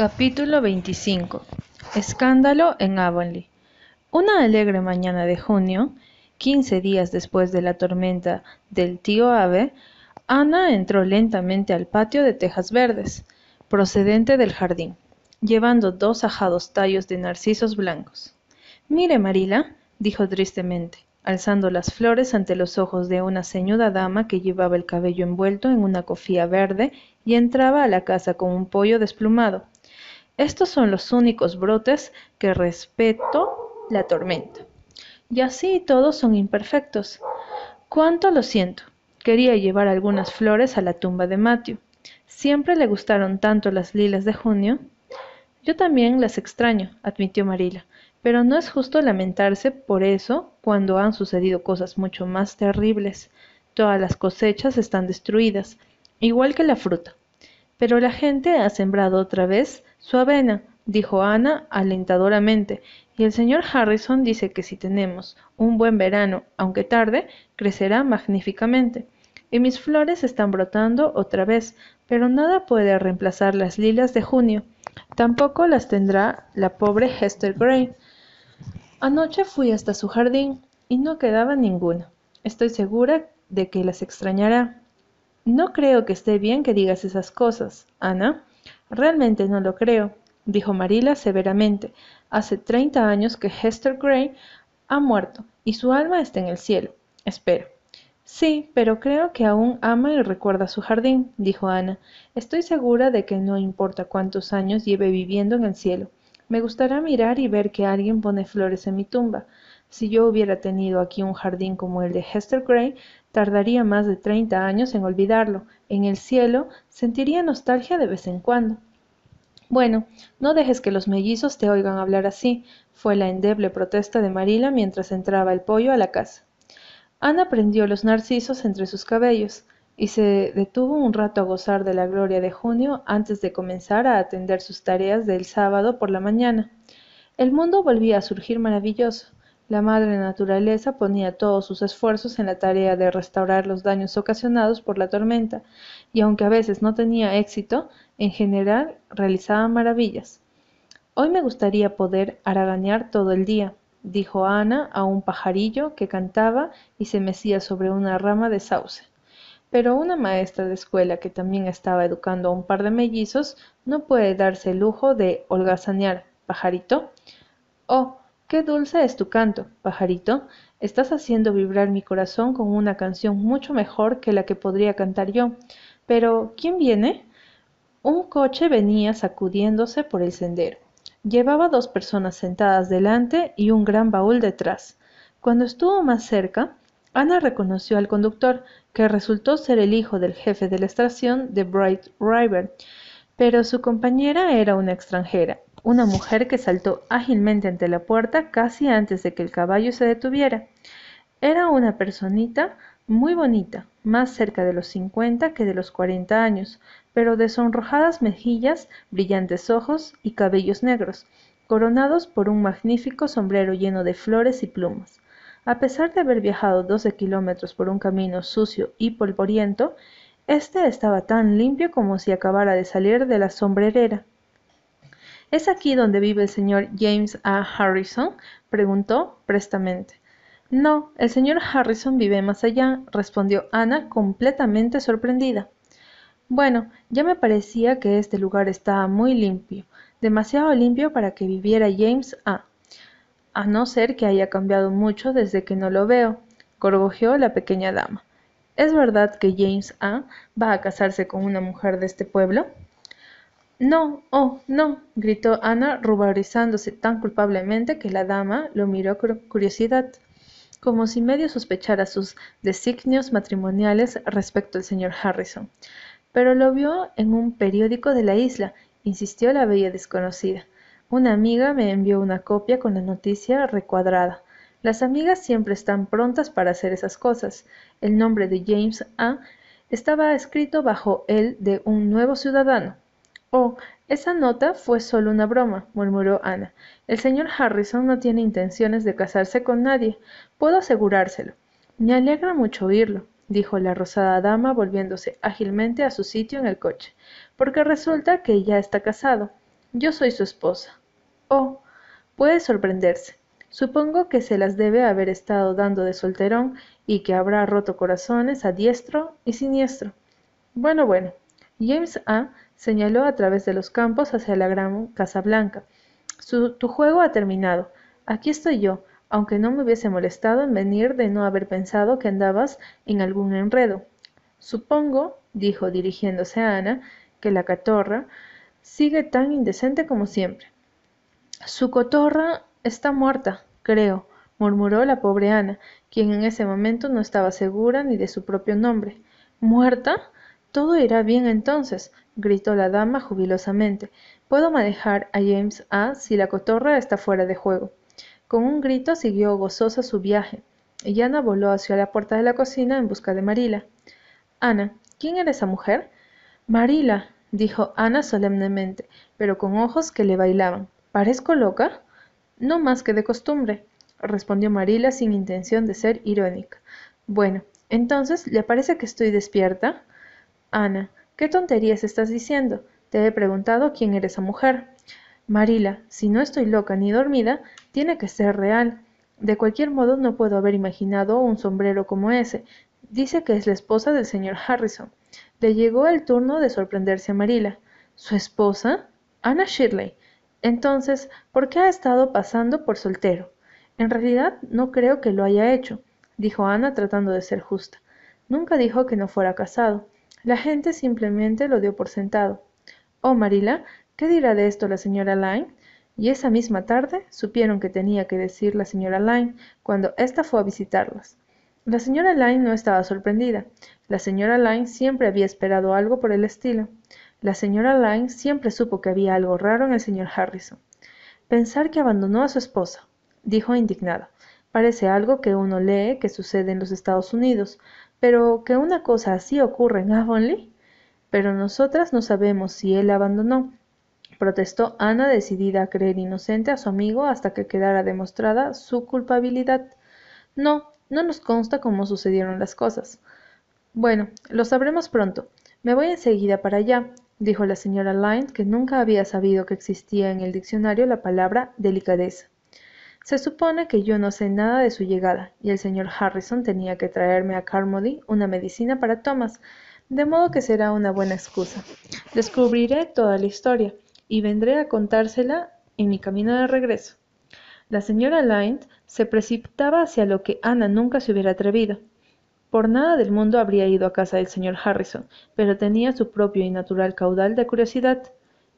Capítulo 25 Escándalo en Avonlea Una alegre mañana de junio, quince días después de la tormenta del tío Ave, Ana entró lentamente al patio de tejas verdes, procedente del jardín, llevando dos ajados tallos de narcisos blancos. Mire, Marila, dijo tristemente, alzando las flores ante los ojos de una ceñuda dama que llevaba el cabello envuelto en una cofía verde y entraba a la casa con un pollo desplumado. Estos son los únicos brotes que respeto la tormenta. Y así todos son imperfectos. Cuánto lo siento. Quería llevar algunas flores a la tumba de Matthew. Siempre le gustaron tanto las lilas de junio. Yo también las extraño, admitió Marila, pero no es justo lamentarse por eso cuando han sucedido cosas mucho más terribles. Todas las cosechas están destruidas, igual que la fruta. Pero la gente ha sembrado otra vez su avena, dijo Ana alentadoramente, y el señor Harrison dice que si tenemos un buen verano, aunque tarde, crecerá magníficamente. Y mis flores están brotando otra vez, pero nada puede reemplazar las lilas de junio. Tampoco las tendrá la pobre Hester Gray. Anoche fui hasta su jardín y no quedaba ninguna. Estoy segura de que las extrañará. No creo que esté bien que digas esas cosas, Ana. Realmente no lo creo, dijo Marila severamente. Hace treinta años que Hester Gray ha muerto y su alma está en el cielo. Espero. Sí, pero creo que aún ama y recuerda su jardín, dijo Ana. Estoy segura de que no importa cuántos años lleve viviendo en el cielo. Me gustará mirar y ver que alguien pone flores en mi tumba. Si yo hubiera tenido aquí un jardín como el de Hester Gray, tardaría más de treinta años en olvidarlo. En el cielo sentiría nostalgia de vez en cuando. Bueno, no dejes que los mellizos te oigan hablar así, fue la endeble protesta de Marila mientras entraba el pollo a la casa. Ana prendió los narcisos entre sus cabellos y se detuvo un rato a gozar de la gloria de junio antes de comenzar a atender sus tareas del sábado por la mañana. El mundo volvía a surgir maravilloso. La madre naturaleza ponía todos sus esfuerzos en la tarea de restaurar los daños ocasionados por la tormenta, y aunque a veces no tenía éxito, en general realizaba maravillas. Hoy me gustaría poder haraganear todo el día, dijo Ana a un pajarillo que cantaba y se mecía sobre una rama de sauce. Pero una maestra de escuela que también estaba educando a un par de mellizos no puede darse el lujo de holgazanear, pajarito. Oh, Qué dulce es tu canto, pajarito. Estás haciendo vibrar mi corazón con una canción mucho mejor que la que podría cantar yo. Pero, ¿quién viene? Un coche venía sacudiéndose por el sendero. Llevaba dos personas sentadas delante y un gran baúl detrás. Cuando estuvo más cerca, Ana reconoció al conductor, que resultó ser el hijo del jefe de la estación de Bright River, pero su compañera era una extranjera, una mujer que saltó ágilmente ante la puerta casi antes de que el caballo se detuviera. Era una personita muy bonita, más cerca de los cincuenta que de los cuarenta años, pero de sonrojadas mejillas, brillantes ojos y cabellos negros, coronados por un magnífico sombrero lleno de flores y plumas. A pesar de haber viajado doce kilómetros por un camino sucio y polvoriento, este estaba tan limpio como si acabara de salir de la sombrerera. ¿Es aquí donde vive el señor James A. Harrison? preguntó prestamente. No, el señor Harrison vive más allá, respondió Ana completamente sorprendida. Bueno, ya me parecía que este lugar estaba muy limpio, demasiado limpio para que viviera James A. A no ser que haya cambiado mucho desde que no lo veo, gorgojeó la pequeña dama. ¿Es verdad que James A. va a casarse con una mujer de este pueblo? No, oh, no, gritó Ana, ruborizándose tan culpablemente que la dama lo miró con curiosidad, como si medio sospechara sus designios matrimoniales respecto al señor Harrison. Pero lo vio en un periódico de la isla, insistió la bella desconocida. Una amiga me envió una copia con la noticia recuadrada. Las amigas siempre están prontas para hacer esas cosas. El nombre de James A. estaba escrito bajo el de un nuevo ciudadano. Oh, esa nota fue solo una broma, murmuró Ana. El señor Harrison no tiene intenciones de casarse con nadie. Puedo asegurárselo. Me alegra mucho oírlo, dijo la rosada dama volviéndose ágilmente a su sitio en el coche, porque resulta que ya está casado. Yo soy su esposa. Oh, puede sorprenderse. Supongo que se las debe haber estado dando de solterón y que habrá roto corazones a diestro y siniestro. Bueno, bueno. James A. señaló a través de los campos hacia la gran Casa Blanca. tu juego ha terminado. Aquí estoy yo, aunque no me hubiese molestado en venir de no haber pensado que andabas en algún enredo. Supongo, dijo dirigiéndose a Ana, que la catorra sigue tan indecente como siempre. Su cotorra está muerta, creo, murmuró la pobre Ana, quien en ese momento no estaba segura ni de su propio nombre. ¿Muerta? Todo irá bien entonces, gritó la dama jubilosamente. Puedo manejar a James A. si la cotorra está fuera de juego. Con un grito siguió gozosa su viaje, y Ana voló hacia la puerta de la cocina en busca de Marila. Ana, ¿quién era esa mujer? Marila, dijo Ana solemnemente, pero con ojos que le bailaban. ¿Parezco loca? No más que de costumbre, respondió Marila sin intención de ser irónica. Bueno, entonces, ¿le parece que estoy despierta? Ana, ¿qué tonterías estás diciendo? Te he preguntado quién era esa mujer. Marila, si no estoy loca ni dormida, tiene que ser real. De cualquier modo no puedo haber imaginado un sombrero como ese. Dice que es la esposa del señor Harrison. Le llegó el turno de sorprenderse a Marila. ¿Su esposa? Ana Shirley. Entonces, ¿por qué ha estado pasando por soltero? En realidad no creo que lo haya hecho, dijo Ana tratando de ser justa. Nunca dijo que no fuera casado. La gente simplemente lo dio por sentado. Oh, Marila, ¿qué dirá de esto la señora Lyne? Y esa misma tarde supieron que tenía que decir la señora Lyne cuando ésta fue a visitarlas. La señora Lyne no estaba sorprendida. La señora Lyne siempre había esperado algo por el estilo. La señora Lyne siempre supo que había algo raro en el señor Harrison. Pensar que abandonó a su esposa, dijo indignada. Parece algo que uno lee que sucede en los Estados Unidos, pero que una cosa así ocurre en Avonlea. Pero nosotras no sabemos si él abandonó, protestó Ana decidida a creer inocente a su amigo hasta que quedara demostrada su culpabilidad. No, no nos consta cómo sucedieron las cosas. Bueno, lo sabremos pronto. Me voy enseguida para allá, dijo la señora Lyne, que nunca había sabido que existía en el diccionario la palabra delicadeza. Se supone que yo no sé nada de su llegada, y el señor Harrison tenía que traerme a Carmody una medicina para Thomas, de modo que será una buena excusa. Descubriré toda la historia, y vendré a contársela en mi camino de regreso. La señora Lyne se precipitaba hacia lo que Ana nunca se hubiera atrevido. Por nada del mundo habría ido a casa del señor Harrison, pero tenía su propio y natural caudal de curiosidad,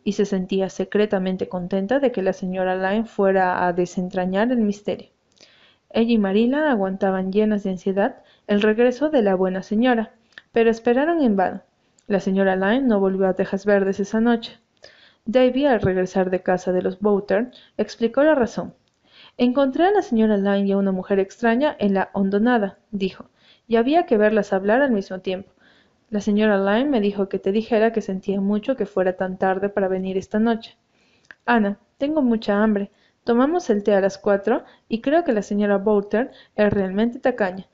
y se sentía secretamente contenta de que la señora Lyne fuera a desentrañar el misterio. Ella y Marila aguantaban llenas de ansiedad el regreso de la buena señora, pero esperaron en vano. La señora Lyne no volvió a Tejas Verdes esa noche. Davy, al regresar de casa de los Bowter, explicó la razón. Encontré a la señora Lyne y a una mujer extraña en la hondonada, dijo, y había que verlas hablar al mismo tiempo. La señora Lyne me dijo que te dijera que sentía mucho que fuera tan tarde para venir esta noche. Ana, tengo mucha hambre. Tomamos el té a las cuatro y creo que la señora Bowter es realmente tacaña.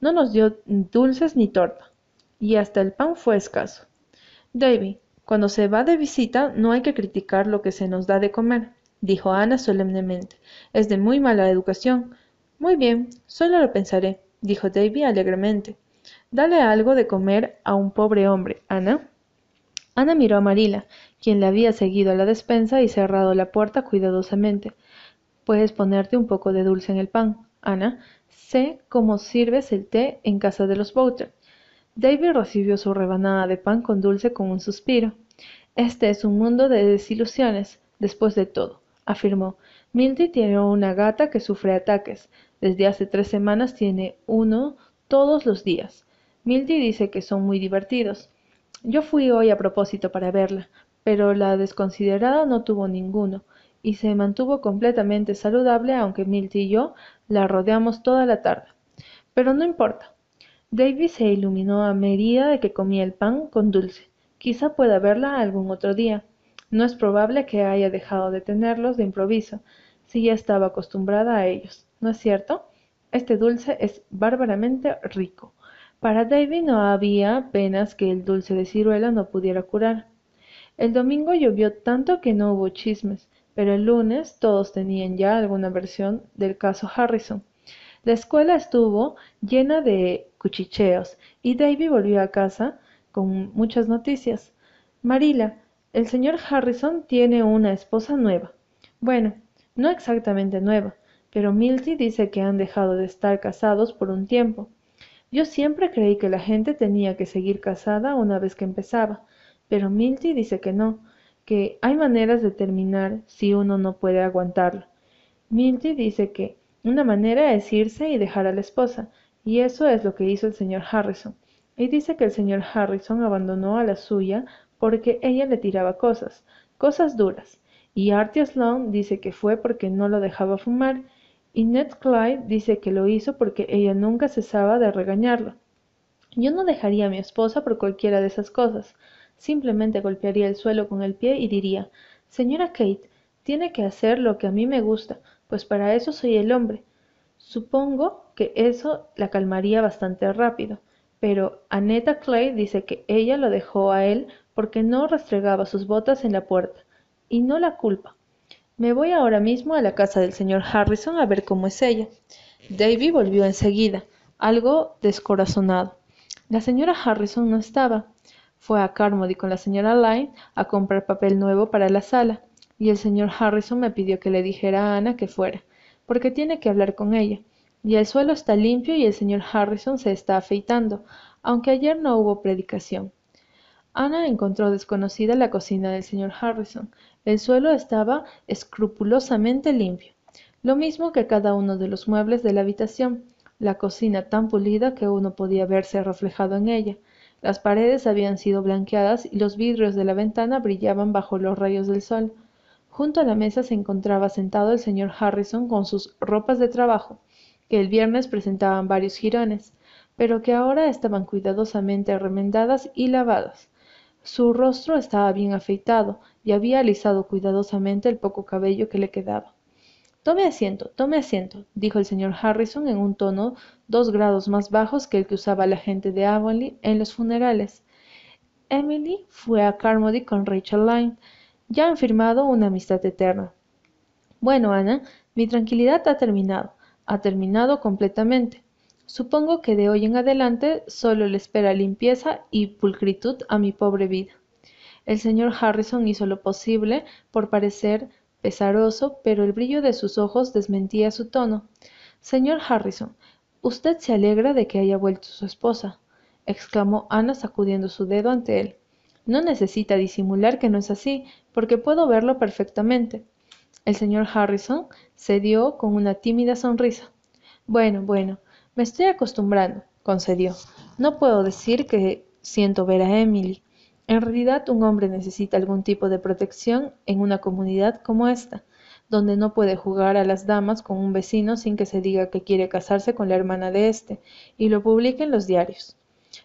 No nos dio dulces ni torta. Y hasta el pan fue escaso. Davy, cuando se va de visita no hay que criticar lo que se nos da de comer dijo Ana solemnemente. Es de muy mala educación. Muy bien, solo lo pensaré, dijo Davy alegremente. Dale algo de comer a un pobre hombre, Ana. Ana miró a Marila, quien le había seguido a la despensa y cerrado la puerta cuidadosamente. Puedes ponerte un poco de dulce en el pan, Ana. Sé cómo sirves el té en casa de los Bowter. Davy recibió su rebanada de pan con dulce con un suspiro. Este es un mundo de desilusiones, después de todo afirmó. Milty tiene una gata que sufre ataques. Desde hace tres semanas tiene uno todos los días. Milty dice que son muy divertidos. Yo fui hoy a propósito para verla, pero la desconsiderada no tuvo ninguno, y se mantuvo completamente saludable aunque Milty y yo la rodeamos toda la tarde. Pero no importa. David se iluminó a medida de que comía el pan con dulce. Quizá pueda verla algún otro día. No es probable que haya dejado de tenerlos de improviso, si ya estaba acostumbrada a ellos, ¿no es cierto? Este dulce es bárbaramente rico. Para David no había penas que el dulce de ciruela no pudiera curar. El domingo llovió tanto que no hubo chismes, pero el lunes todos tenían ya alguna versión del caso Harrison. La escuela estuvo llena de cuchicheos y Davy volvió a casa con muchas noticias. Marila, el señor Harrison tiene una esposa nueva. Bueno, no exactamente nueva, pero Milty dice que han dejado de estar casados por un tiempo. Yo siempre creí que la gente tenía que seguir casada una vez que empezaba, pero Milty dice que no, que hay maneras de terminar si uno no puede aguantarlo. Milty dice que una manera es irse y dejar a la esposa, y eso es lo que hizo el señor Harrison. Y dice que el señor Harrison abandonó a la suya porque ella le tiraba cosas, cosas duras. Y Artie Sloane dice que fue porque no lo dejaba fumar, y Ned Clyde dice que lo hizo porque ella nunca cesaba de regañarlo. Yo no dejaría a mi esposa por cualquiera de esas cosas. Simplemente golpearía el suelo con el pie y diría Señora Kate, tiene que hacer lo que a mí me gusta, pues para eso soy el hombre. Supongo que eso la calmaría bastante rápido, pero Annetta Clay dice que ella lo dejó a él porque no restregaba sus botas en la puerta, y no la culpa. Me voy ahora mismo a la casa del señor Harrison a ver cómo es ella. Davy volvió enseguida, algo descorazonado. La señora Harrison no estaba. Fue a Carmody con la señora Lyne a comprar papel nuevo para la sala y el señor Harrison me pidió que le dijera a Ana que fuera, porque tiene que hablar con ella. Y el suelo está limpio y el señor Harrison se está afeitando, aunque ayer no hubo predicación. Ana encontró desconocida la cocina del señor Harrison. El suelo estaba escrupulosamente limpio, lo mismo que cada uno de los muebles de la habitación, la cocina tan pulida que uno podía verse reflejado en ella. Las paredes habían sido blanqueadas y los vidrios de la ventana brillaban bajo los rayos del sol. Junto a la mesa se encontraba sentado el señor Harrison con sus ropas de trabajo, que el viernes presentaban varios jirones, pero que ahora estaban cuidadosamente remendadas y lavadas. Su rostro estaba bien afeitado y había alisado cuidadosamente el poco cabello que le quedaba. Tome asiento, tome asiento, dijo el señor Harrison en un tono dos grados más bajos que el que usaba la gente de Avonlea en los funerales. Emily fue a Carmody con Rachel Lyne, ya han firmado una amistad eterna. Bueno, Ana, mi tranquilidad ha terminado, ha terminado completamente. Supongo que de hoy en adelante solo le espera limpieza y pulcritud a mi pobre vida. El señor Harrison hizo lo posible por parecer pesaroso, pero el brillo de sus ojos desmentía su tono. Señor Harrison, usted se alegra de que haya vuelto su esposa, exclamó Ana sacudiendo su dedo ante él. No necesita disimular que no es así, porque puedo verlo perfectamente. El señor Harrison cedió con una tímida sonrisa. Bueno, bueno, me estoy acostumbrando, concedió. No puedo decir que siento ver a Emily. En realidad, un hombre necesita algún tipo de protección en una comunidad como esta, donde no puede jugar a las damas con un vecino sin que se diga que quiere casarse con la hermana de éste y lo publique en los diarios.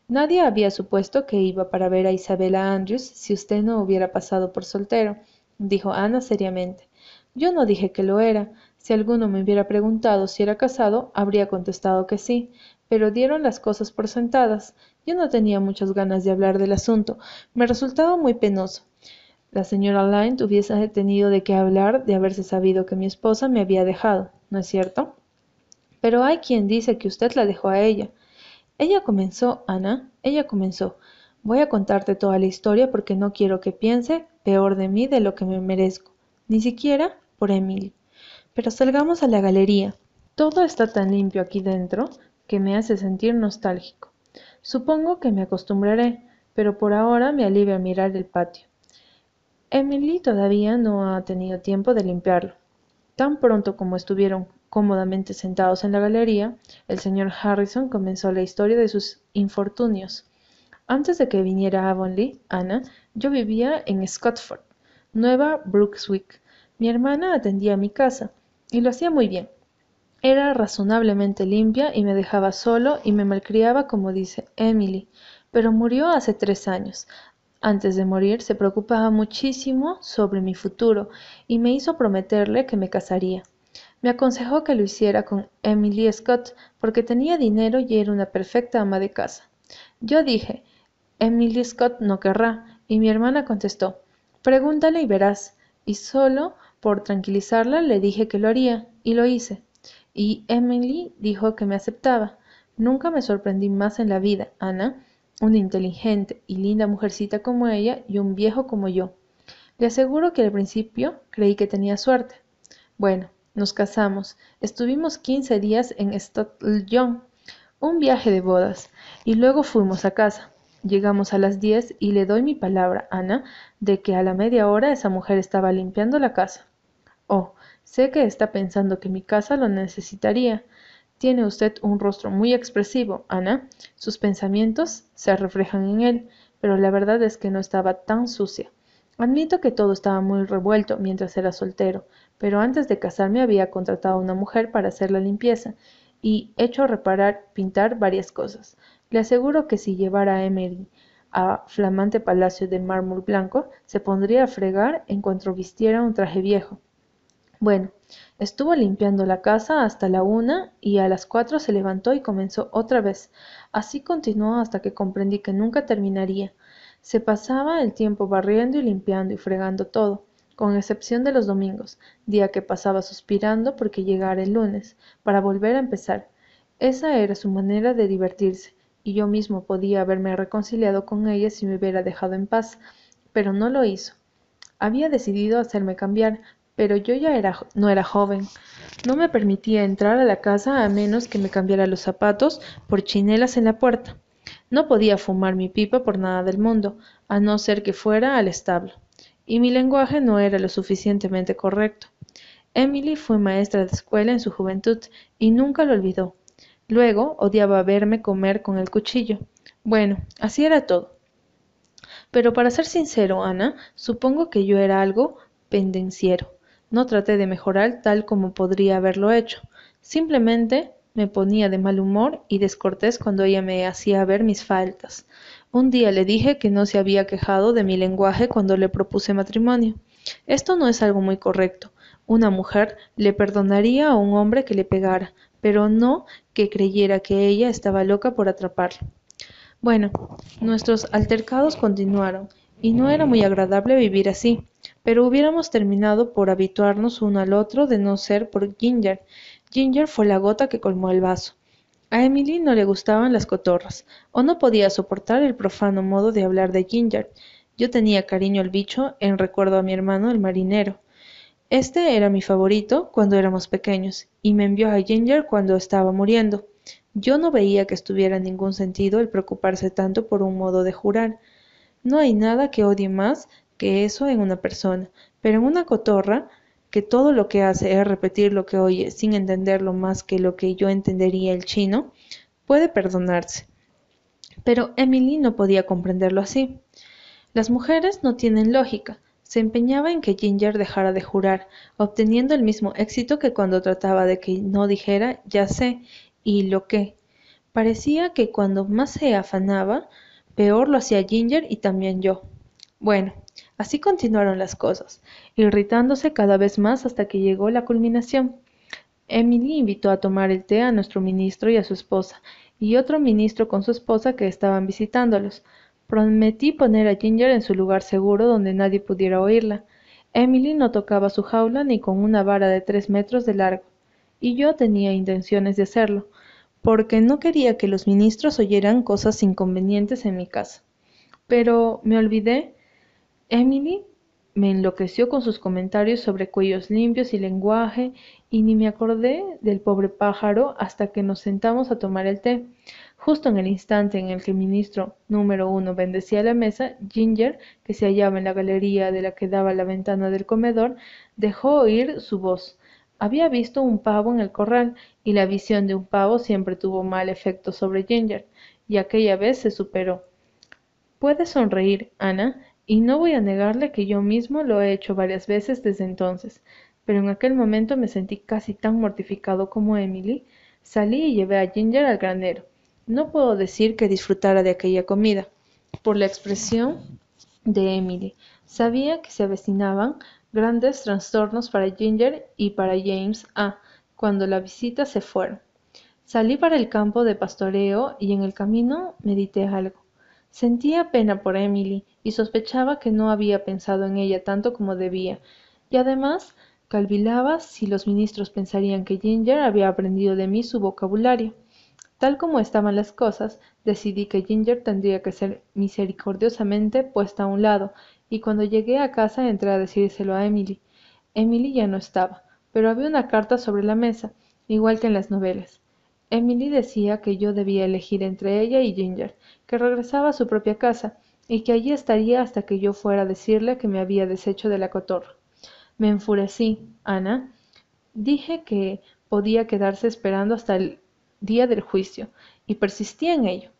Nadie había supuesto que iba para ver a Isabela Andrews si usted no hubiera pasado por soltero, dijo Ana seriamente. Yo no dije que lo era. Si alguno me hubiera preguntado si era casado, habría contestado que sí, pero dieron las cosas por sentadas. Yo no tenía muchas ganas de hablar del asunto. Me resultaba muy penoso. La señora Lyne hubiese tenido de qué hablar de haberse sabido que mi esposa me había dejado, ¿no es cierto? Pero hay quien dice que usted la dejó a ella. Ella comenzó, Ana, ella comenzó. Voy a contarte toda la historia porque no quiero que piense peor de mí de lo que me merezco, ni siquiera por Emily. Pero salgamos a la galería. Todo está tan limpio aquí dentro que me hace sentir nostálgico. Supongo que me acostumbraré, pero por ahora me alivia mirar el patio. Emily todavía no ha tenido tiempo de limpiarlo. Tan pronto como estuvieron Cómodamente sentados en la galería, el señor Harrison comenzó la historia de sus infortunios. Antes de que viniera a Avonlea, Ana, yo vivía en Scotford, Nueva Brunswick. Mi hermana atendía mi casa, y lo hacía muy bien. Era razonablemente limpia y me dejaba solo y me malcriaba como dice Emily, pero murió hace tres años. Antes de morir se preocupaba muchísimo sobre mi futuro y me hizo prometerle que me casaría. Me aconsejó que lo hiciera con Emily Scott porque tenía dinero y era una perfecta ama de casa. Yo dije, Emily Scott no querrá, y mi hermana contestó, Pregúntale y verás. Y solo por tranquilizarla le dije que lo haría, y lo hice. Y Emily dijo que me aceptaba. Nunca me sorprendí más en la vida, Ana, una inteligente y linda mujercita como ella y un viejo como yo. Le aseguro que al principio creí que tenía suerte. Bueno, nos casamos. Estuvimos quince días en Young, un viaje de bodas, y luego fuimos a casa. Llegamos a las diez y le doy mi palabra, Ana, de que a la media hora esa mujer estaba limpiando la casa. Oh, sé que está pensando que mi casa lo necesitaría. Tiene usted un rostro muy expresivo, Ana. Sus pensamientos se reflejan en él, pero la verdad es que no estaba tan sucia. Admito que todo estaba muy revuelto mientras era soltero, pero antes de casarme había contratado a una mujer para hacer la limpieza y hecho reparar, pintar varias cosas. Le aseguro que si llevara a Emery a flamante palacio de mármol blanco, se pondría a fregar en cuanto vistiera un traje viejo. Bueno, estuvo limpiando la casa hasta la una y a las cuatro se levantó y comenzó otra vez. Así continuó hasta que comprendí que nunca terminaría. Se pasaba el tiempo barriendo y limpiando y fregando todo, con excepción de los domingos, día que pasaba suspirando porque llegara el lunes, para volver a empezar. Esa era su manera de divertirse, y yo mismo podía haberme reconciliado con ella si me hubiera dejado en paz, pero no lo hizo. Había decidido hacerme cambiar, pero yo ya era, no era joven. No me permitía entrar a la casa a menos que me cambiara los zapatos por chinelas en la puerta. No podía fumar mi pipa por nada del mundo, a no ser que fuera al establo. Y mi lenguaje no era lo suficientemente correcto. Emily fue maestra de escuela en su juventud y nunca lo olvidó. Luego odiaba verme comer con el cuchillo. Bueno, así era todo. Pero para ser sincero, Ana, supongo que yo era algo pendenciero. No traté de mejorar tal como podría haberlo hecho. Simplemente me ponía de mal humor y descortés cuando ella me hacía ver mis faltas. Un día le dije que no se había quejado de mi lenguaje cuando le propuse matrimonio. Esto no es algo muy correcto. Una mujer le perdonaría a un hombre que le pegara, pero no que creyera que ella estaba loca por atraparlo. Bueno, nuestros altercados continuaron, y no era muy agradable vivir así, pero hubiéramos terminado por habituarnos uno al otro de no ser por Ginger, Ginger fue la gota que colmó el vaso. A Emily no le gustaban las cotorras, o no podía soportar el profano modo de hablar de Ginger. Yo tenía cariño al bicho en recuerdo a mi hermano el marinero. Este era mi favorito cuando éramos pequeños, y me envió a Ginger cuando estaba muriendo. Yo no veía que estuviera ningún sentido el preocuparse tanto por un modo de jurar. No hay nada que odie más que eso en una persona, pero en una cotorra que todo lo que hace es repetir lo que oye sin entenderlo más que lo que yo entendería el chino, puede perdonarse. Pero Emily no podía comprenderlo así. Las mujeres no tienen lógica. Se empeñaba en que Ginger dejara de jurar, obteniendo el mismo éxito que cuando trataba de que no dijera ya sé y lo que. Parecía que cuando más se afanaba, peor lo hacía Ginger y también yo. Bueno, Así continuaron las cosas, irritándose cada vez más hasta que llegó la culminación. Emily invitó a tomar el té a nuestro ministro y a su esposa, y otro ministro con su esposa que estaban visitándolos. Prometí poner a Ginger en su lugar seguro donde nadie pudiera oírla. Emily no tocaba su jaula ni con una vara de tres metros de largo, y yo tenía intenciones de hacerlo, porque no quería que los ministros oyeran cosas inconvenientes en mi casa. Pero me olvidé Emily me enloqueció con sus comentarios sobre cuellos limpios y lenguaje, y ni me acordé del pobre pájaro hasta que nos sentamos a tomar el té. Justo en el instante en el que el ministro número uno bendecía la mesa, Ginger, que se hallaba en la galería de la que daba la ventana del comedor, dejó oír su voz. Había visto un pavo en el corral, y la visión de un pavo siempre tuvo mal efecto sobre Ginger, y aquella vez se superó. Puedes sonreír, Ana, y no voy a negarle que yo mismo lo he hecho varias veces desde entonces, pero en aquel momento me sentí casi tan mortificado como Emily. Salí y llevé a Ginger al granero. No puedo decir que disfrutara de aquella comida, por la expresión de Emily. Sabía que se avecinaban grandes trastornos para Ginger y para James A. cuando la visita se fuera. Salí para el campo de pastoreo y en el camino medité algo. Sentía pena por Emily y sospechaba que no había pensado en ella tanto como debía, y además calvilaba si los ministros pensarían que Ginger había aprendido de mí su vocabulario. Tal como estaban las cosas, decidí que Ginger tendría que ser misericordiosamente puesta a un lado, y cuando llegué a casa entré a decírselo a Emily. Emily ya no estaba, pero había una carta sobre la mesa, igual que en las novelas. Emily decía que yo debía elegir entre ella y Ginger, que regresaba a su propia casa, y que allí estaría hasta que yo fuera a decirle que me había deshecho de la cotorra. Me enfurecí, Ana. Dije que podía quedarse esperando hasta el día del juicio, y persistí en ello.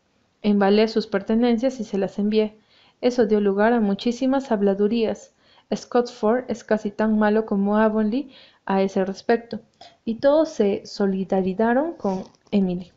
Embalé sus pertenencias y se las envié. Eso dio lugar a muchísimas habladurías. Scottford es casi tan malo como Avonlea a ese respecto, y todos se solidarizaron con Emily.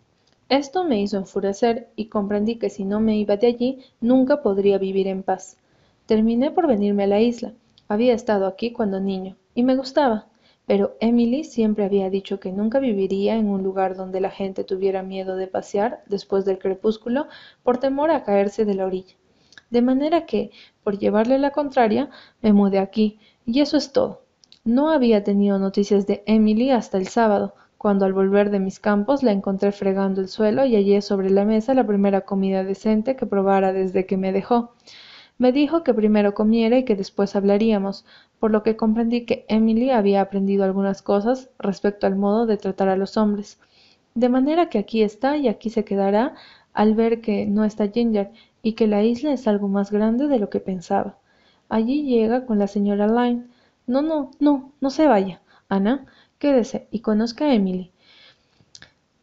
Esto me hizo enfurecer y comprendí que si no me iba de allí nunca podría vivir en paz. Terminé por venirme a la isla. Había estado aquí cuando niño, y me gustaba pero Emily siempre había dicho que nunca viviría en un lugar donde la gente tuviera miedo de pasear después del crepúsculo por temor a caerse de la orilla. De manera que, por llevarle la contraria, me mudé aquí, y eso es todo. No había tenido noticias de Emily hasta el sábado, cuando al volver de mis campos la encontré fregando el suelo y hallé sobre la mesa la primera comida decente que probara desde que me dejó. Me dijo que primero comiera y que después hablaríamos, por lo que comprendí que Emily había aprendido algunas cosas respecto al modo de tratar a los hombres. De manera que aquí está y aquí se quedará al ver que no está Ginger y que la isla es algo más grande de lo que pensaba. Allí llega con la señora Lyne. No, no, no, no se vaya. Ana, quédese y conozca a Emily.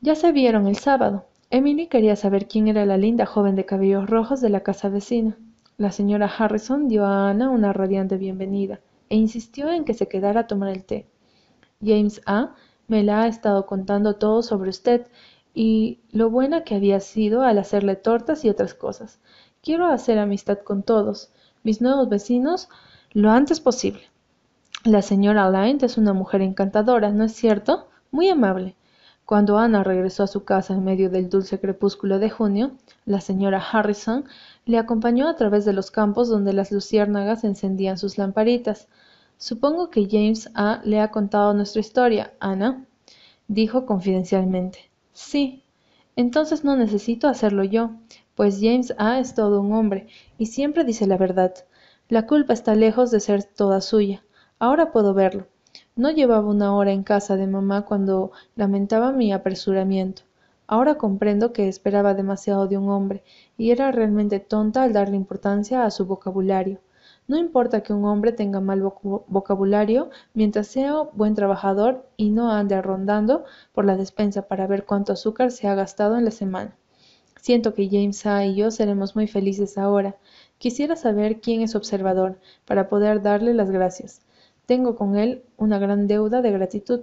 Ya se vieron el sábado. Emily quería saber quién era la linda joven de cabellos rojos de la casa vecina. La señora Harrison dio a Ana una radiante bienvenida e insistió en que se quedara a tomar el té. James A. me la ha estado contando todo sobre usted y lo buena que había sido al hacerle tortas y otras cosas. Quiero hacer amistad con todos, mis nuevos vecinos, lo antes posible. La señora Lyne es una mujer encantadora, ¿no es cierto? Muy amable. Cuando Ana regresó a su casa en medio del dulce crepúsculo de junio, la señora Harrison le acompañó a través de los campos donde las luciérnagas encendían sus lamparitas. Supongo que James A. le ha contado nuestra historia, Ana, dijo confidencialmente. Sí. Entonces no necesito hacerlo yo, pues James A. es todo un hombre, y siempre dice la verdad. La culpa está lejos de ser toda suya. Ahora puedo verlo. No llevaba una hora en casa de mamá cuando lamentaba mi apresuramiento. Ahora comprendo que esperaba demasiado de un hombre, y era realmente tonta al darle importancia a su vocabulario. No importa que un hombre tenga mal vocabulario mientras sea buen trabajador y no ande rondando por la despensa para ver cuánto azúcar se ha gastado en la semana. Siento que James A. y yo seremos muy felices ahora. Quisiera saber quién es observador, para poder darle las gracias. Tengo con él una gran deuda de gratitud.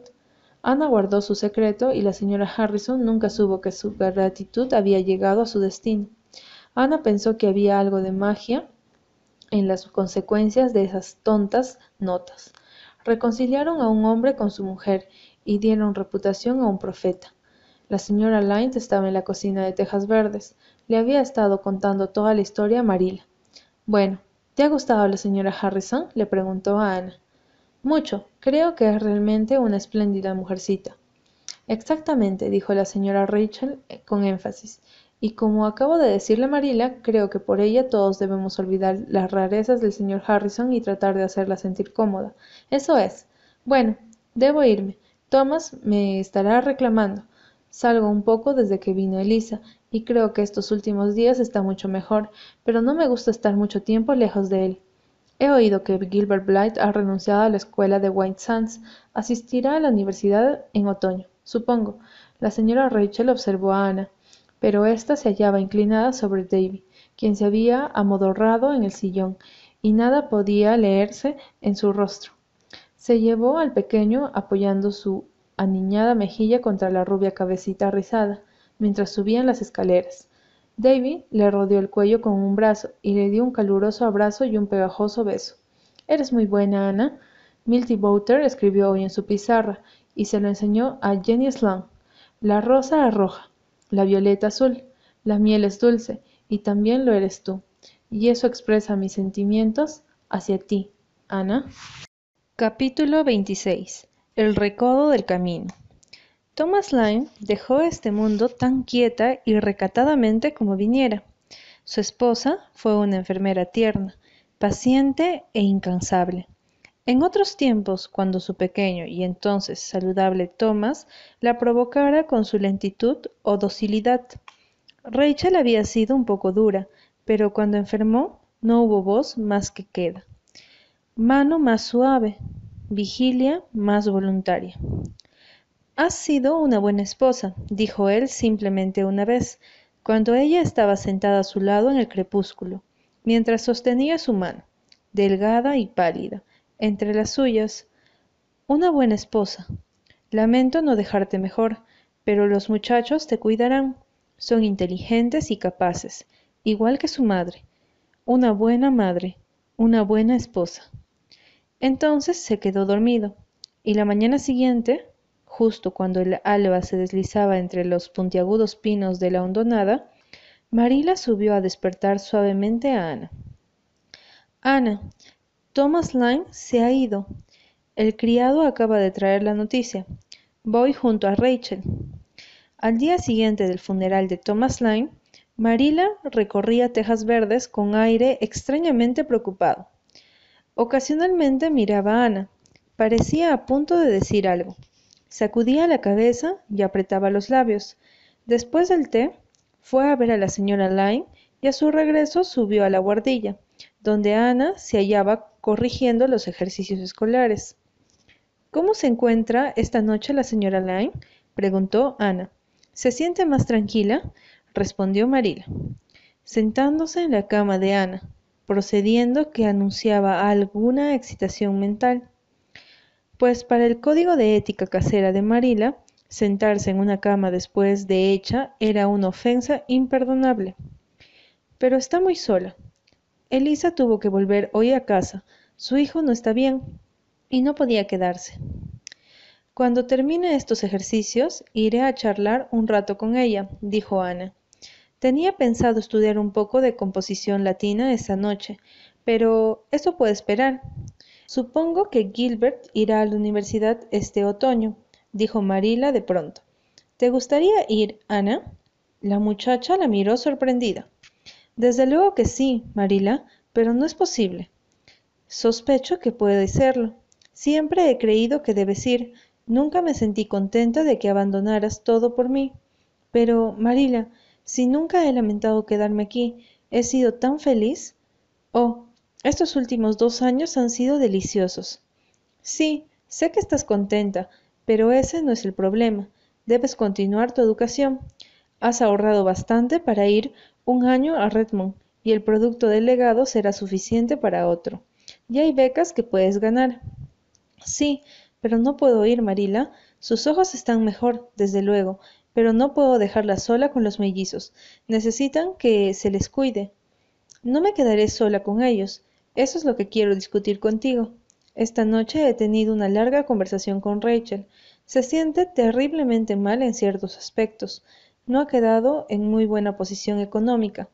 Ana guardó su secreto y la señora Harrison nunca supo que su gratitud había llegado a su destino. Ana pensó que había algo de magia en las consecuencias de esas tontas notas. Reconciliaron a un hombre con su mujer y dieron reputación a un profeta. La señora Lyne estaba en la cocina de tejas verdes. Le había estado contando toda la historia a Marila. Bueno, ¿te ha gustado la señora Harrison? le preguntó a Ana. Mucho. Creo que es realmente una espléndida mujercita. Exactamente, dijo la señora Rachel eh, con énfasis. Y como acabo de decirle Marila, creo que por ella todos debemos olvidar las rarezas del señor Harrison y tratar de hacerla sentir cómoda. Eso es. Bueno, debo irme. Thomas me estará reclamando. Salgo un poco desde que vino Elisa, y creo que estos últimos días está mucho mejor, pero no me gusta estar mucho tiempo lejos de él. He oído que Gilbert Blythe ha renunciado a la escuela de White Sands. Asistirá a la universidad en otoño, supongo. La señora Rachel observó a Ana pero ésta se hallaba inclinada sobre Davy, quien se había amodorrado en el sillón, y nada podía leerse en su rostro. Se llevó al pequeño apoyando su aniñada mejilla contra la rubia cabecita rizada, mientras subían las escaleras. Davy le rodeó el cuello con un brazo y le dio un caluroso abrazo y un pegajoso beso. Eres muy buena, Ana. Milty Boulter escribió hoy en su pizarra y se lo enseñó a Jenny Sloan. La rosa es roja, la violeta azul, la miel es dulce, y también lo eres tú, y eso expresa mis sentimientos hacia ti, Ana. Capítulo 26. El recodo del camino. Thomas Lyme dejó este mundo tan quieta y recatadamente como viniera. Su esposa fue una enfermera tierna, paciente e incansable. En otros tiempos, cuando su pequeño y entonces saludable Thomas la provocara con su lentitud o docilidad. Rachel había sido un poco dura, pero cuando enfermó no hubo voz más que queda. Mano más suave, vigilia más voluntaria. Has sido una buena esposa, dijo él simplemente una vez, cuando ella estaba sentada a su lado en el crepúsculo, mientras sostenía su mano, delgada y pálida, entre las suyas. Una buena esposa. Lamento no dejarte mejor, pero los muchachos te cuidarán. Son inteligentes y capaces, igual que su madre. Una buena madre, una buena esposa. Entonces se quedó dormido, y la mañana siguiente, justo cuando el alba se deslizaba entre los puntiagudos pinos de la hondonada, Marila subió a despertar suavemente a Ana. Ana, Thomas Lyne se ha ido. El criado acaba de traer la noticia. Voy junto a Rachel. Al día siguiente del funeral de Thomas Lyne, Marila recorría Tejas Verdes con aire extrañamente preocupado. Ocasionalmente miraba a Ana. Parecía a punto de decir algo. Sacudía la cabeza y apretaba los labios. Después del té, fue a ver a la señora Lyne y a su regreso subió a la guardilla, donde Ana se hallaba corrigiendo los ejercicios escolares. ¿Cómo se encuentra esta noche la señora Lyne? preguntó Ana. ¿Se siente más tranquila? respondió Marila, sentándose en la cama de Ana, procediendo que anunciaba alguna excitación mental pues para el código de ética casera de Marila, sentarse en una cama después de hecha era una ofensa imperdonable. Pero está muy sola. Elisa tuvo que volver hoy a casa. Su hijo no está bien y no podía quedarse. Cuando termine estos ejercicios, iré a charlar un rato con ella, dijo Ana. Tenía pensado estudiar un poco de composición latina esa noche, pero eso puede esperar. Supongo que Gilbert irá a la universidad este otoño, dijo Marila de pronto. ¿Te gustaría ir, Ana? La muchacha la miró sorprendida. Desde luego que sí, Marila, pero no es posible. Sospecho que puede serlo. Siempre he creído que debes ir. Nunca me sentí contenta de que abandonaras todo por mí. Pero, Marila, si nunca he lamentado quedarme aquí, he sido tan feliz. Oh, estos últimos dos años han sido deliciosos. Sí, sé que estás contenta, pero ese no es el problema. Debes continuar tu educación. Has ahorrado bastante para ir un año a Redmond y el producto del legado será suficiente para otro. Y hay becas que puedes ganar. Sí, pero no puedo ir, Marila. Sus ojos están mejor, desde luego, pero no puedo dejarla sola con los mellizos. Necesitan que se les cuide. No me quedaré sola con ellos. Eso es lo que quiero discutir contigo. Esta noche he tenido una larga conversación con Rachel. Se siente terriblemente mal en ciertos aspectos. No ha quedado en muy buena posición económica.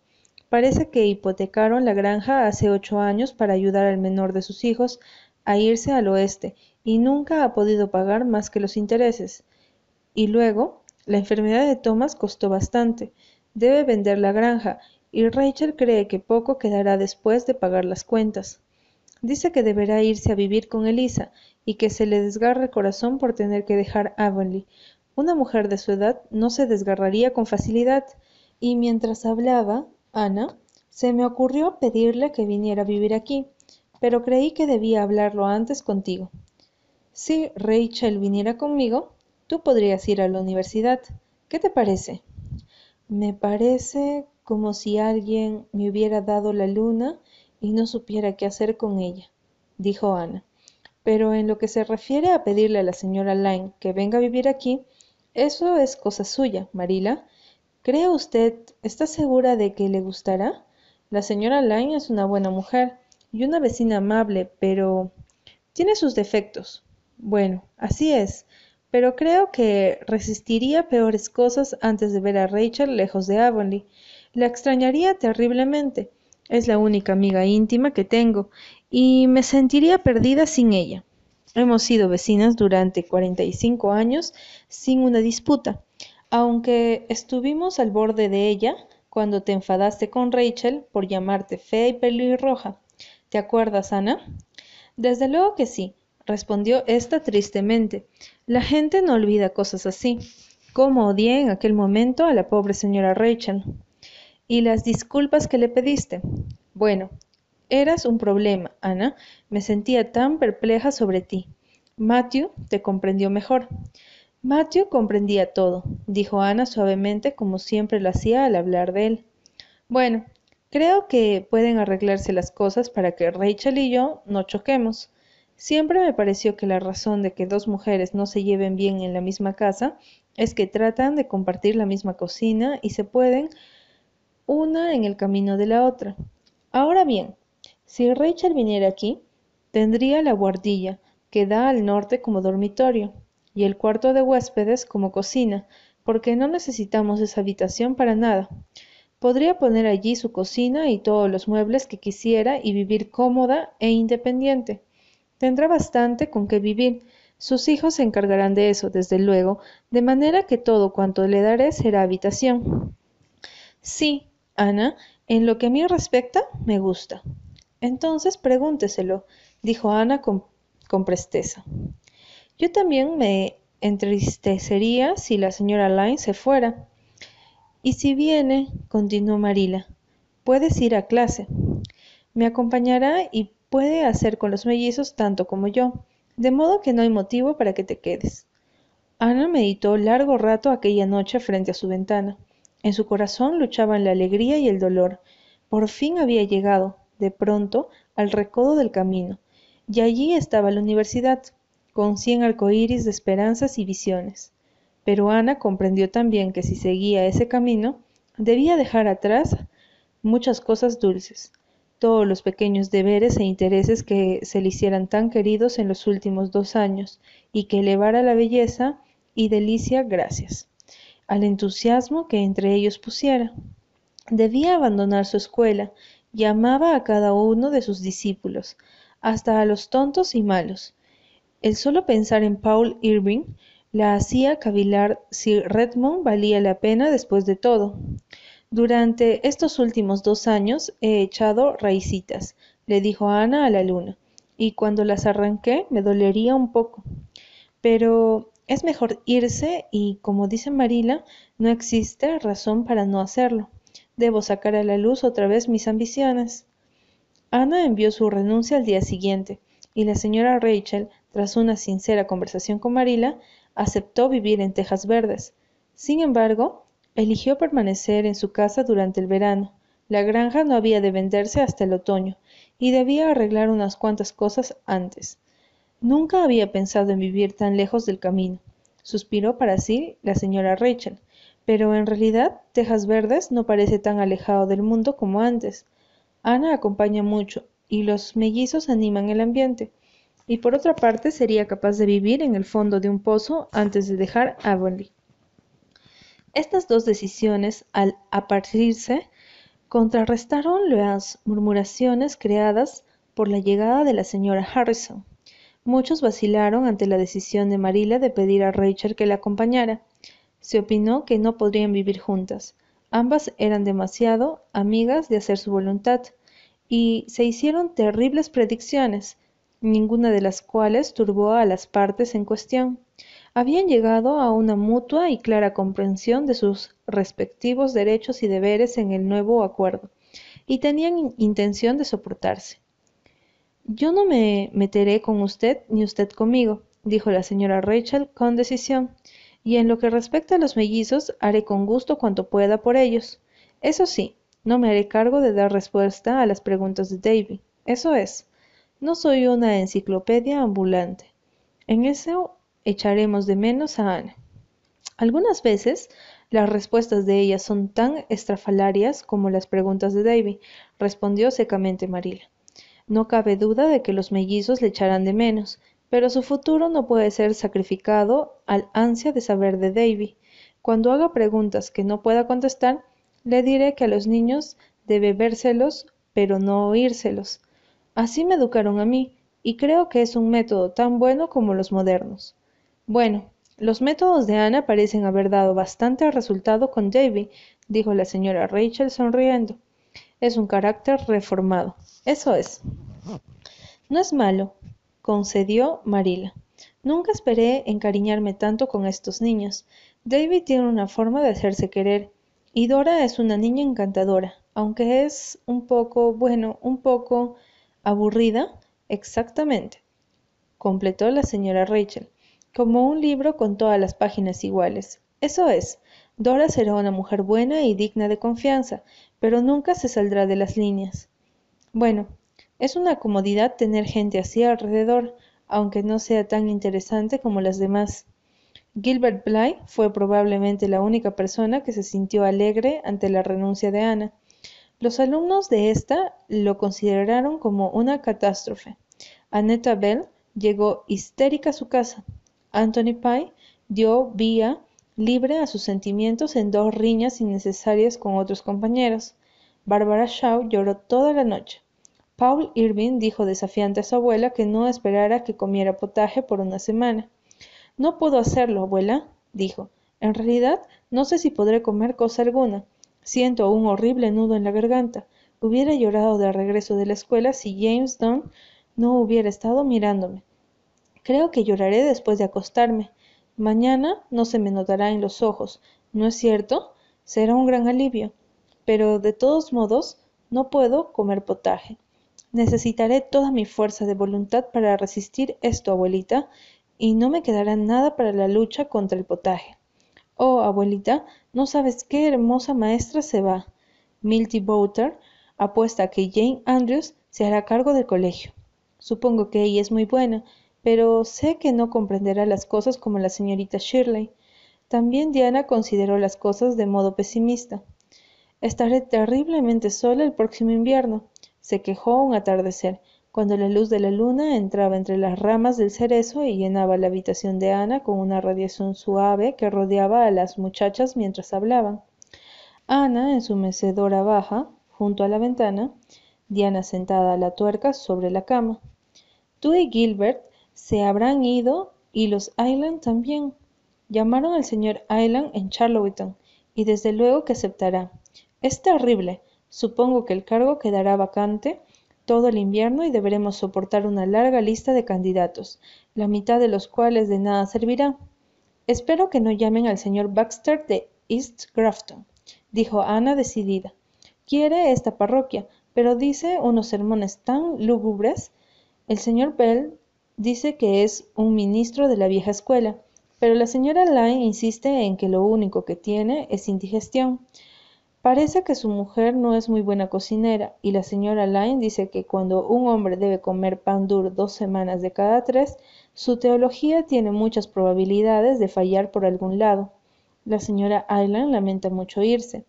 Parece que hipotecaron la granja hace ocho años para ayudar al menor de sus hijos a irse al oeste y nunca ha podido pagar más que los intereses. Y luego, la enfermedad de Thomas costó bastante. Debe vender la granja y Rachel cree que poco quedará después de pagar las cuentas. Dice que deberá irse a vivir con Elisa y que se le desgarra el corazón por tener que dejar Avonlea. Una mujer de su edad no se desgarraría con facilidad. Y mientras hablaba, Ana, se me ocurrió pedirle que viniera a vivir aquí, pero creí que debía hablarlo antes contigo. Si Rachel viniera conmigo, tú podrías ir a la universidad. ¿Qué te parece? Me parece como si alguien me hubiera dado la luna y no supiera qué hacer con ella, dijo Ana. Pero en lo que se refiere a pedirle a la señora Lyne que venga a vivir aquí, eso es cosa suya, Marila. ¿Cree usted, está segura de que le gustará? La señora Lyne es una buena mujer y una vecina amable, pero tiene sus defectos. Bueno, así es, pero creo que resistiría peores cosas antes de ver a Rachel lejos de Avonlea La extrañaría terriblemente. Es la única amiga íntima que tengo y me sentiría perdida sin ella. Hemos sido vecinas durante 45 años sin una disputa, aunque estuvimos al borde de ella cuando te enfadaste con Rachel por llamarte fea y pelirroja. ¿Te acuerdas, Ana? Desde luego que sí, respondió ésta tristemente. La gente no olvida cosas así. ¿Cómo odié en aquel momento a la pobre señora Rachel? ¿Y las disculpas que le pediste? Bueno, eras un problema, Ana. Me sentía tan perpleja sobre ti. Matthew te comprendió mejor. Matthew comprendía todo, dijo Ana suavemente como siempre lo hacía al hablar de él. Bueno, creo que pueden arreglarse las cosas para que Rachel y yo no choquemos. Siempre me pareció que la razón de que dos mujeres no se lleven bien en la misma casa es que tratan de compartir la misma cocina y se pueden una en el camino de la otra. Ahora bien, si Rachel viniera aquí, tendría la guardilla, que da al norte como dormitorio, y el cuarto de huéspedes como cocina, porque no necesitamos esa habitación para nada. Podría poner allí su cocina y todos los muebles que quisiera y vivir cómoda e independiente. Tendrá bastante con qué vivir. Sus hijos se encargarán de eso, desde luego, de manera que todo cuanto le daré será habitación. Sí, Ana, en lo que a mí respecta, me gusta. Entonces pregúnteselo, dijo Ana con, con presteza. Yo también me entristecería si la señora Lyne se fuera. Y si viene, continuó Marila, puedes ir a clase. Me acompañará y puede hacer con los mellizos tanto como yo, de modo que no hay motivo para que te quedes. Ana meditó largo rato aquella noche frente a su ventana. En su corazón luchaban la alegría y el dolor. Por fin había llegado, de pronto, al recodo del camino, y allí estaba la universidad, con cien arcoíris de esperanzas y visiones. Pero Ana comprendió también que si seguía ese camino, debía dejar atrás muchas cosas dulces, todos los pequeños deberes e intereses que se le hicieran tan queridos en los últimos dos años, y que elevara la belleza y delicia gracias al entusiasmo que entre ellos pusiera. Debía abandonar su escuela y amaba a cada uno de sus discípulos, hasta a los tontos y malos. El solo pensar en Paul Irving la hacía cavilar si Redmond valía la pena después de todo. Durante estos últimos dos años he echado raicitas, le dijo Ana a la luna, y cuando las arranqué me dolería un poco. Pero es mejor irse y, como dice Marila, no existe razón para no hacerlo. Debo sacar a la luz otra vez mis ambiciones. Ana envió su renuncia al día siguiente, y la señora Rachel, tras una sincera conversación con Marila, aceptó vivir en Tejas Verdes. Sin embargo, eligió permanecer en su casa durante el verano. La granja no había de venderse hasta el otoño, y debía arreglar unas cuantas cosas antes. Nunca había pensado en vivir tan lejos del camino, suspiró para sí la señora Rachel, pero en realidad Tejas Verdes no parece tan alejado del mundo como antes. Ana acompaña mucho y los mellizos animan el ambiente. Y por otra parte sería capaz de vivir en el fondo de un pozo antes de dejar Avonlea. Estas dos decisiones, al apartirse, contrarrestaron las murmuraciones creadas por la llegada de la señora Harrison. Muchos vacilaron ante la decisión de Marila de pedir a Rachel que la acompañara. Se opinó que no podrían vivir juntas. Ambas eran demasiado amigas de hacer su voluntad, y se hicieron terribles predicciones, ninguna de las cuales turbó a las partes en cuestión. Habían llegado a una mutua y clara comprensión de sus respectivos derechos y deberes en el nuevo acuerdo, y tenían intención de soportarse. Yo no me meteré con usted ni usted conmigo, dijo la señora Rachel con decisión, y en lo que respecta a los mellizos haré con gusto cuanto pueda por ellos. Eso sí, no me haré cargo de dar respuesta a las preguntas de Davy. Eso es. No soy una enciclopedia ambulante. En eso echaremos de menos a Ana. Algunas veces las respuestas de ella son tan estrafalarias como las preguntas de Davy, respondió secamente Marila. No cabe duda de que los mellizos le echarán de menos, pero su futuro no puede ser sacrificado al ansia de saber de Davy. Cuando haga preguntas que no pueda contestar, Le diré que a los niños debe vérselos, pero no oírselos. Así me educaron a mí, y creo que es un método tan bueno como los modernos. Bueno, los métodos de Ana parecen haber dado bastante resultado con Davy, dijo la señora Rachel sonriendo. Es un carácter reformado. Eso es. No es malo, concedió Marila. Nunca esperé encariñarme tanto con estos niños. David tiene una forma de hacerse querer, y Dora es una niña encantadora, aunque es un poco, bueno, un poco aburrida. Exactamente, completó la señora Rachel, como un libro con todas las páginas iguales. Eso es. Dora será una mujer buena y digna de confianza, pero nunca se saldrá de las líneas. Bueno, es una comodidad tener gente así alrededor, aunque no sea tan interesante como las demás. Gilbert Blythe fue probablemente la única persona que se sintió alegre ante la renuncia de Ana. Los alumnos de esta lo consideraron como una catástrofe. Annetta Bell llegó histérica a su casa. Anthony Pye dio vía libre a sus sentimientos en dos riñas innecesarias con otros compañeros. Barbara Shaw lloró toda la noche. Paul Irving dijo desafiante a su abuela que no esperara que comiera potaje por una semana. No puedo hacerlo, abuela, dijo. En realidad, no sé si podré comer cosa alguna. Siento un horrible nudo en la garganta. Hubiera llorado de regreso de la escuela si James Dunn no hubiera estado mirándome. Creo que lloraré después de acostarme. Mañana no se me notará en los ojos, ¿no es cierto? Será un gran alivio. Pero de todos modos, no puedo comer potaje. Necesitaré toda mi fuerza de voluntad para resistir esto, abuelita, y no me quedará nada para la lucha contra el potaje. Oh, abuelita, no sabes qué hermosa maestra se va. Milty Boulter apuesta a que Jane Andrews se hará cargo del colegio. Supongo que ella es muy buena, pero sé que no comprenderá las cosas como la señorita Shirley. También Diana consideró las cosas de modo pesimista. Estaré terriblemente sola el próximo invierno, se quejó un atardecer, cuando la luz de la luna entraba entre las ramas del cerezo y llenaba la habitación de Ana con una radiación suave que rodeaba a las muchachas mientras hablaban. Ana en su mecedora baja, junto a la ventana, Diana sentada a la tuerca sobre la cama. Tú y Gilbert se habrán ido y los Island también. Llamaron al señor Island en Charlottetown y desde luego que aceptará. Es terrible. Supongo que el cargo quedará vacante todo el invierno y deberemos soportar una larga lista de candidatos, la mitad de los cuales de nada servirá. Espero que no llamen al señor Baxter de East Grafton, dijo Ana decidida. Quiere esta parroquia, pero dice unos sermones tan lúgubres. El señor Bell Dice que es un ministro de la vieja escuela, pero la señora Lyne insiste en que lo único que tiene es indigestión. Parece que su mujer no es muy buena cocinera, y la señora Lyne dice que cuando un hombre debe comer pan duro dos semanas de cada tres, su teología tiene muchas probabilidades de fallar por algún lado. La señora Island lamenta mucho irse.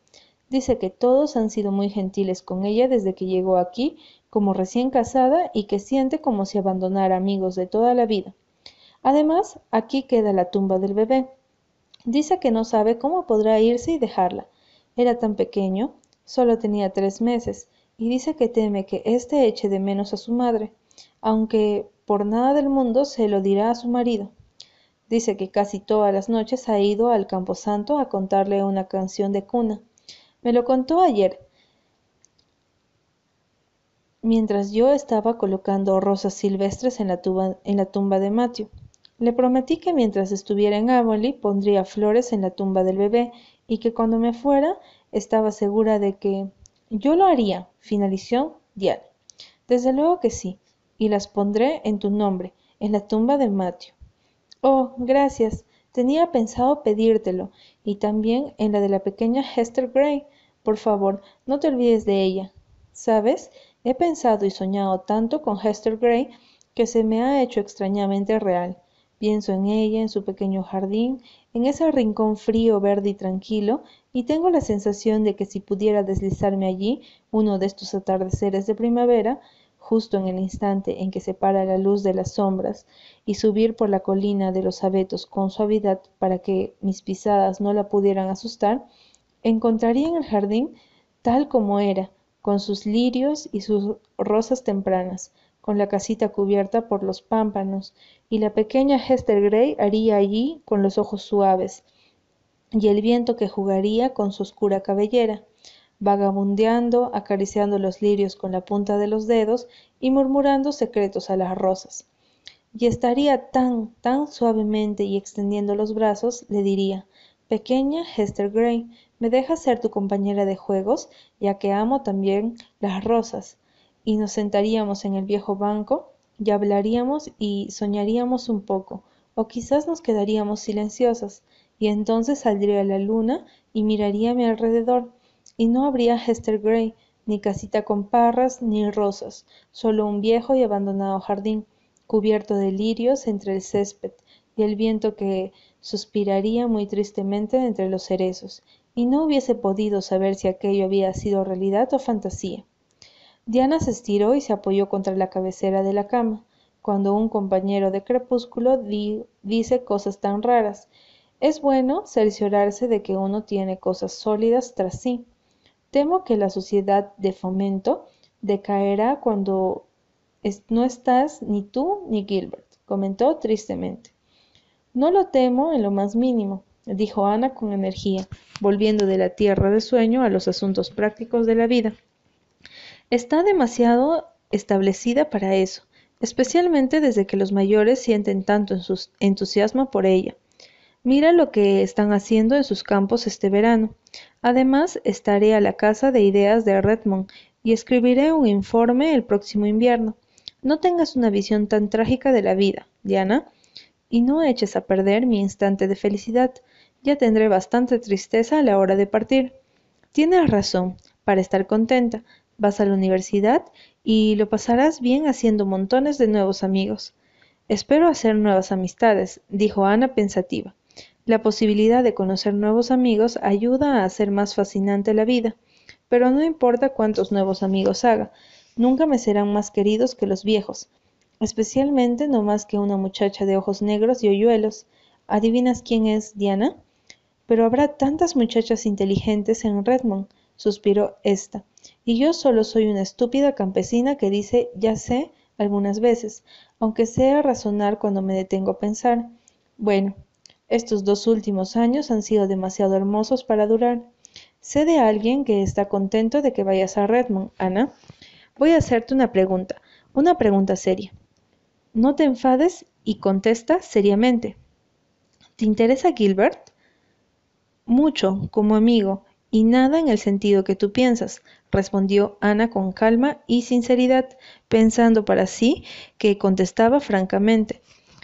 Dice que todos han sido muy gentiles con ella desde que llegó aquí como recién casada y que siente como si abandonara amigos de toda la vida. Además, aquí queda la tumba del bebé. Dice que no sabe cómo podrá irse y dejarla. Era tan pequeño, solo tenía tres meses, y dice que teme que éste eche de menos a su madre, aunque por nada del mundo se lo dirá a su marido. Dice que casi todas las noches ha ido al camposanto a contarle una canción de cuna. Me lo contó ayer, mientras yo estaba colocando rosas silvestres en la, tumba de Matthew. Le prometí que mientras estuviera en Avonlea pondría flores en la tumba del bebé y que cuando me fuera estaba segura de que yo lo haría, finalizó Diana. Desde luego que sí, y las pondré en tu nombre, en la tumba de Matthew. Oh, gracias. Tenía pensado pedírtelo, y también en la de la pequeña Hester Gray. Por favor, no te olvides de ella. ¿Sabes? He pensado y soñado tanto con Hester Gray que se me ha hecho extrañamente real. Pienso en ella, en su pequeño jardín, en ese rincón frío, verde y tranquilo, y tengo la sensación de que si pudiera deslizarme allí uno de estos atardeceres de primavera, justo en el instante en que se para la luz de las sombras, y subir por la colina de los abetos con suavidad para que mis pisadas no la pudieran asustar, encontrarían el jardín tal como era, con sus lirios y sus rosas tempranas, con la casita cubierta por los pámpanos, y la pequeña Hester Gray haría allí con los ojos suaves, y el viento que jugaría con su oscura cabellera, vagabundeando, acariciando los lirios con la punta de los dedos y murmurando secretos a las rosas. Y estaría tan, tan suavemente y extendiendo los brazos, le diría, pequeña Hester Gray, ¿me dejas ser tu compañera de juegos, ya que amo también las rosas? Y nos sentaríamos en el viejo banco y hablaríamos y soñaríamos un poco, o quizás nos quedaríamos silenciosas, y entonces saldría la luna y miraría a mi alrededor, y no habría Hester Gray, ni casita con parras, ni rosas, solo un viejo y abandonado jardín, cubierto de lirios entre el césped, y el viento que suspiraría muy tristemente entre los cerezos, y no hubiese podido saber si aquello había sido realidad o fantasía. Diana se estiró y se apoyó contra la cabecera de la cama, cuando un compañero de crepúsculo dice cosas tan raras. Es bueno cerciorarse de que uno tiene cosas sólidas tras sí. Temo que la sociedad de fomento decaerá cuando no estás ni tú ni Gilbert, comentó tristemente. No lo temo en lo más mínimo, dijo Ana con energía, volviendo de la tierra de sueño a los asuntos prácticos de la vida. Está demasiado establecida para eso, especialmente desde que los mayores sienten tanto entusiasmo por ella. Mira lo que están haciendo en sus campos este verano. Además, estaré a la casa de ideas de Redmond y escribiré un informe el próximo invierno. No tengas una visión tan trágica de la vida, Diana, y no eches a perder mi instante de felicidad. Ya tendré bastante tristeza a la hora de partir. Tienes razón, para estar contenta, vas a la universidad y lo pasarás bien haciendo montones de nuevos amigos. Espero hacer nuevas amistades, dijo Ana pensativa. La posibilidad de conocer nuevos amigos ayuda a hacer más fascinante la vida, pero no importa cuántos nuevos amigos haga, nunca me serán más queridos que los viejos, especialmente no más que una muchacha de ojos negros y hoyuelos. ¿Adivinas quién es, Diana? Pero habrá tantas muchachas inteligentes en Redmond, suspiró ésta, y yo solo soy una estúpida campesina que dice ya sé algunas veces, aunque sea razonar cuando me detengo a pensar. Bueno, estos dos últimos años han sido demasiado hermosos para durar. Sé de alguien que está contento de que vayas a Redmond, Ana. Voy a hacerte una pregunta, una pregunta seria. No te enfades y contesta seriamente. ¿Te interesa Gilbert? Mucho, como amigo, y nada en el sentido que tú piensas, respondió Ana con calma y sinceridad, pensando para sí que contestaba francamente.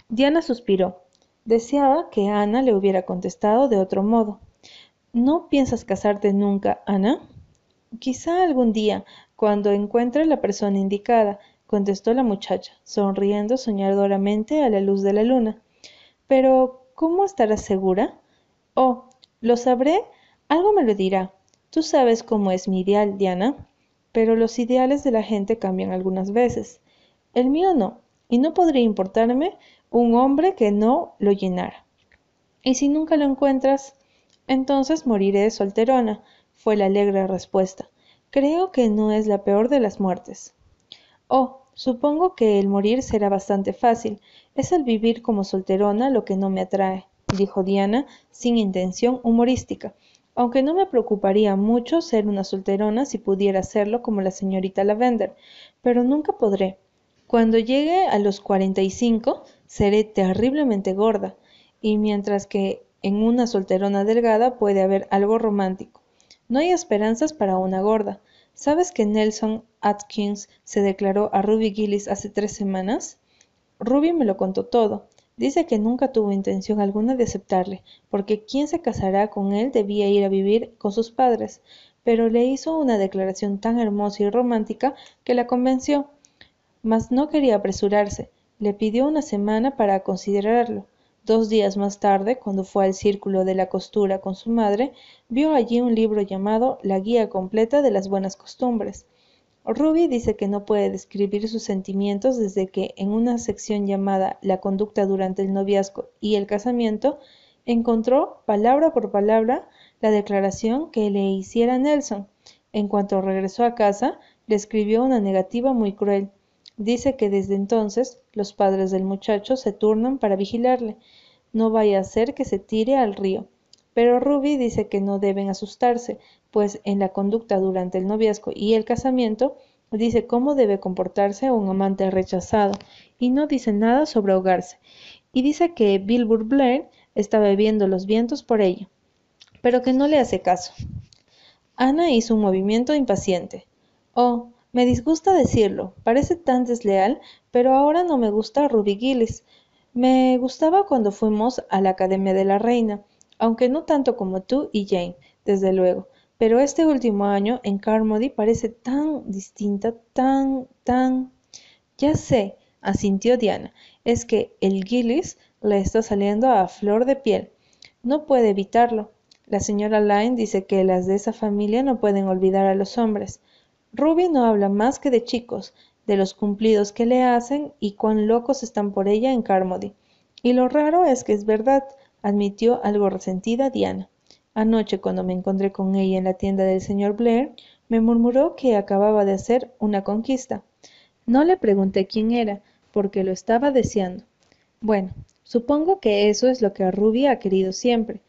Diana suspiró. Deseaba que Ana le hubiera contestado de otro modo. ¿No piensas casarte nunca, Ana? Quizá algún día, cuando encuentre la persona indicada, contestó la muchacha, sonriendo soñadoramente a la luz de la luna. Pero, ¿cómo estarás segura? Oh, lo sabré. Algo me lo dirá. Tú sabes cómo es mi ideal, Diana. Pero los ideales de la gente cambian algunas veces. El mío no, y no podría importarme un hombre que no lo llenara. Y si nunca lo encuentras, entonces moriré solterona, fue la alegre respuesta. Creo que no es la peor de las muertes. Oh, supongo que el morir será bastante fácil. Es el vivir como solterona lo que no me atrae, dijo Diana, sin intención humorística, aunque no me preocuparía mucho ser una solterona si pudiera hacerlo como la señorita Lavender, pero nunca podré. Cuando llegue a los cuarenta y cinco, seré terriblemente gorda, y mientras que en una solterona delgada puede haber algo romántico. No hay esperanzas para una gorda. ¿Sabes que Nelson Atkins se declaró a Ruby Gillis hace tres semanas? Ruby me lo contó todo. Dice que nunca tuvo intención alguna de aceptarle, porque quien se casará con él debía ir a vivir con sus padres, pero le hizo una declaración tan hermosa y romántica que la convenció. Mas no quería apresurarse. Le pidió una semana para considerarlo. Dos días más tarde, cuando fue al círculo de la costura con su madre, vio allí un libro llamado La Guía Completa de las Buenas Costumbres. Ruby dice que no puede describir sus sentimientos desde que en una sección llamada La conducta durante el noviazgo y el casamiento Encontró, palabra por palabra, la declaración que le hiciera Nelson. En cuanto regresó a casa, le escribió una negativa muy cruel. Dice que desde entonces los padres del muchacho se turnan para vigilarle. No vaya a ser que se tire al río. Pero Ruby dice que no deben asustarse, pues en la conducta durante el noviazgo y el casamiento dice cómo debe comportarse un amante rechazado y no dice nada sobre ahogarse. Y dice que Bilbur Blair está bebiendo los vientos por ello, pero que no le hace caso. Ana hizo un movimiento impaciente. Oh, me disgusta decirlo, parece tan desleal, pero ahora no me gusta Ruby Gillis. Me gustaba cuando fuimos a la Academia de la Reina, aunque no tanto como tú y Jane, desde luego. Pero este último año en Carmody parece tan distinta, tan, tan... Ya sé, asintió Diana, es que el Gillis le está saliendo a flor de piel. No puede evitarlo. La señora Lyne dice que las de esa familia no pueden olvidar a los hombres. Ruby no habla más que de chicos, de los cumplidos que le hacen y cuán locos están por ella en Carmody. Y lo raro es que es verdad, admitió algo resentida Diana. Anoche, cuando me encontré con ella en la tienda del señor Blair, me murmuró que acababa de hacer una conquista. No le pregunté quién era, porque lo estaba deseando. Bueno, supongo que eso es lo que a Ruby ha querido siempre.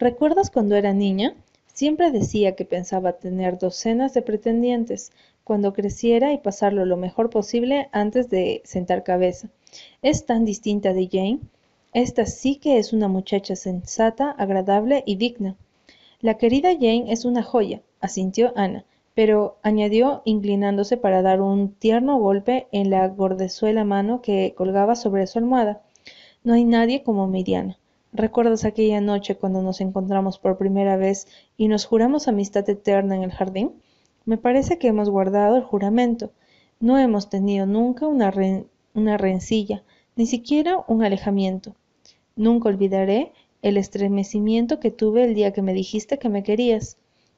¿Recuerdas cuando era niña? Siempre decía que pensaba tener docenas de pretendientes cuando creciera y pasarlo lo mejor posible antes de sentar cabeza. Es tan distinta de Jane. Esta sí que es una muchacha sensata, agradable y digna. La querida Jane es una joya, asintió Ana, pero añadió inclinándose para dar un tierno golpe en la gordezuela mano que colgaba sobre su almohada. No hay nadie como Miriana. ¿Recuerdas aquella noche cuando nos encontramos por primera vez y nos juramos amistad eterna en el jardín? Me parece que hemos guardado el juramento. No hemos tenido nunca una, una rencilla, ni siquiera un alejamiento. Nunca olvidaré el estremecimiento que tuve el día que me dijiste que me querías.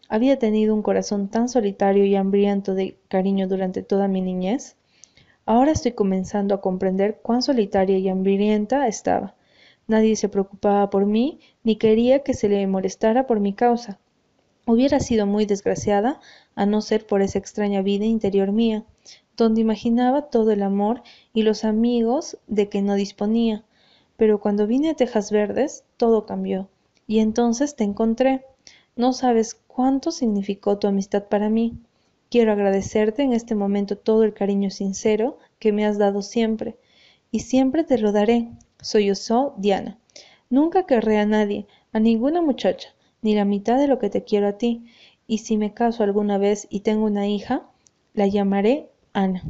Había tenido un corazón tan solitario y hambriento de cariño durante toda mi niñez. Ahora estoy comenzando a comprender cuán solitaria y hambrienta estaba. Nadie se preocupaba por mí, ni quería que se le molestara por mi causa. Hubiera sido muy desgraciada a no ser por esa extraña vida interior mía, donde imaginaba todo el amor y los amigos de que no disponía pero cuando vine a Tejas Verdes todo cambió y entonces te encontré. No sabes cuánto significó tu amistad para mí. Quiero agradecerte en este momento todo el cariño sincero que me has dado siempre y siempre te lo daré. Soy Diana. Nunca querré a nadie, a ninguna muchacha, ni la mitad de lo que te quiero a ti, y si me caso alguna vez y tengo una hija, la llamaré Ana.